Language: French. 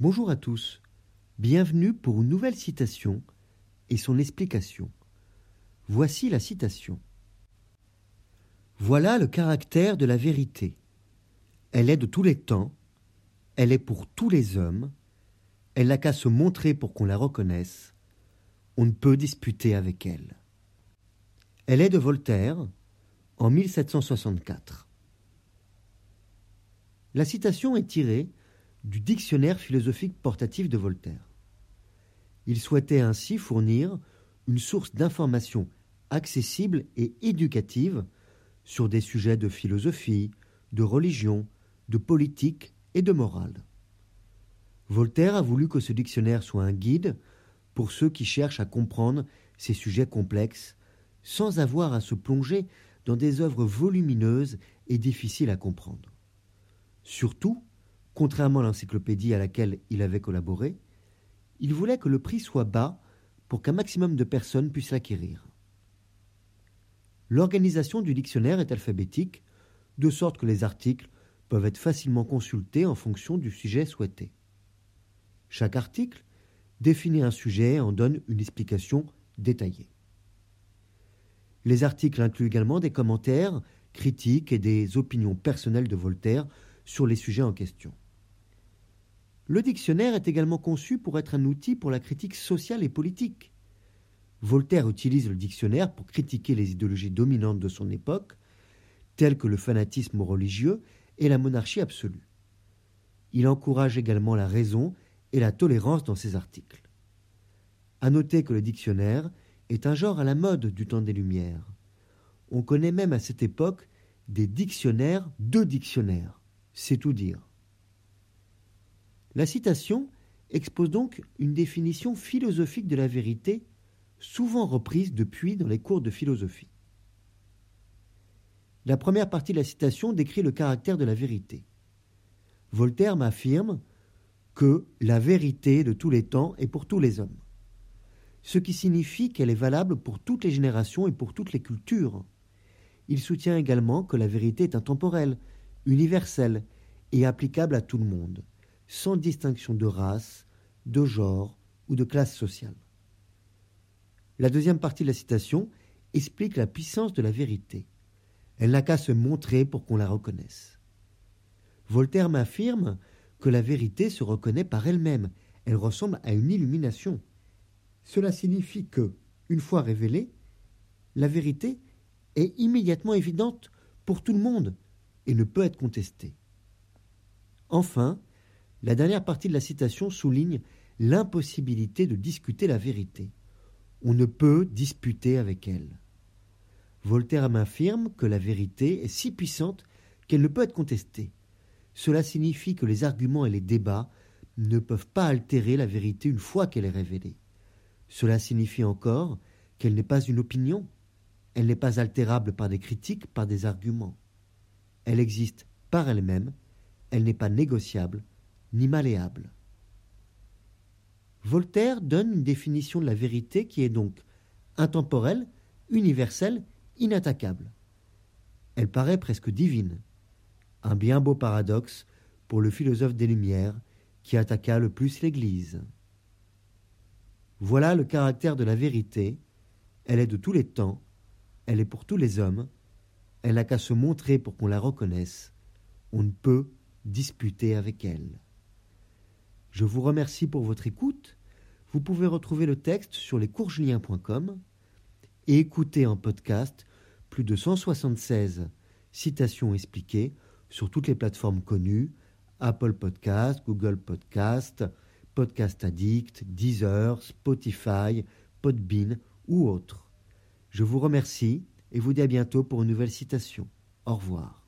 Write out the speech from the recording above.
Bonjour à tous. Bienvenue pour une nouvelle citation et son explication. Voici la citation. Voilà le caractère de la vérité. Elle est de tous les temps, elle est pour tous les hommes, elle n'a qu'à se montrer pour qu'on la reconnaisse, on ne peut disputer avec elle. Elle est de Voltaire, en 1764. La citation est tirée du dictionnaire philosophique portatif de Voltaire. Il souhaitait ainsi fournir une source d'information accessible et éducative sur des sujets de philosophie, de religion, de politique et de morale. Voltaire a voulu que ce dictionnaire soit un guide pour ceux qui cherchent à comprendre ces sujets complexes sans avoir à se plonger dans des œuvres volumineuses et difficiles à comprendre. Surtout, contrairement à l'encyclopédie à laquelle il avait collaboré, il voulait que le prix soit bas pour qu'un maximum de personnes puissent l'acquérir. L'organisation du dictionnaire est alphabétique, de sorte que les articles peuvent être facilement consultés en fonction du sujet souhaité. Chaque article définit un sujet et en donne une explication détaillée. Les articles incluent également des commentaires, critiques et des opinions personnelles de Voltaire sur les sujets en question. Le dictionnaire est également conçu pour être un outil pour la critique sociale et politique. Voltaire utilise le dictionnaire pour critiquer les idéologies dominantes de son époque, telles que le fanatisme religieux et la monarchie absolue. Il encourage également la raison et la tolérance dans ses articles. À noter que le dictionnaire est un genre à la mode du temps des Lumières. On connaît même à cette époque des dictionnaires de dictionnaires. C'est tout dire. La citation expose donc une définition philosophique de la vérité, souvent reprise depuis dans les cours de philosophie. La première partie de la citation décrit le caractère de la vérité. Voltaire m'affirme que la vérité de tous les temps est pour tous les hommes, ce qui signifie qu'elle est valable pour toutes les générations et pour toutes les cultures. Il soutient également que la vérité est intemporelle, universelle et applicable à tout le monde sans distinction de race, de genre ou de classe sociale. La deuxième partie de la citation explique la puissance de la vérité. Elle n'a qu'à se montrer pour qu'on la reconnaisse. Voltaire m'affirme que la vérité se reconnaît par elle-même, elle ressemble à une illumination. Cela signifie que, une fois révélée, la vérité est immédiatement évidente pour tout le monde et ne peut être contestée. Enfin, la dernière partie de la citation souligne l'impossibilité de discuter la vérité. On ne peut disputer avec elle. Voltaire m'affirme que la vérité est si puissante qu'elle ne peut être contestée. Cela signifie que les arguments et les débats ne peuvent pas altérer la vérité une fois qu'elle est révélée. Cela signifie encore qu'elle n'est pas une opinion, elle n'est pas altérable par des critiques, par des arguments. Elle existe par elle-même, elle n'est pas négociable, ni malléable. Voltaire donne une définition de la vérité qui est donc intemporelle, universelle, inattaquable. Elle paraît presque divine. Un bien beau paradoxe pour le philosophe des Lumières qui attaqua le plus l'Église. Voilà le caractère de la vérité. Elle est de tous les temps, elle est pour tous les hommes, elle n'a qu'à se montrer pour qu'on la reconnaisse. On ne peut disputer avec elle. Je vous remercie pour votre écoute. Vous pouvez retrouver le texte sur lescoursjulien.com et écouter en podcast plus de 176 citations expliquées sur toutes les plateformes connues Apple Podcast, Google Podcast, Podcast Addict, Deezer, Spotify, Podbean ou autres. Je vous remercie et vous dis à bientôt pour une nouvelle citation. Au revoir.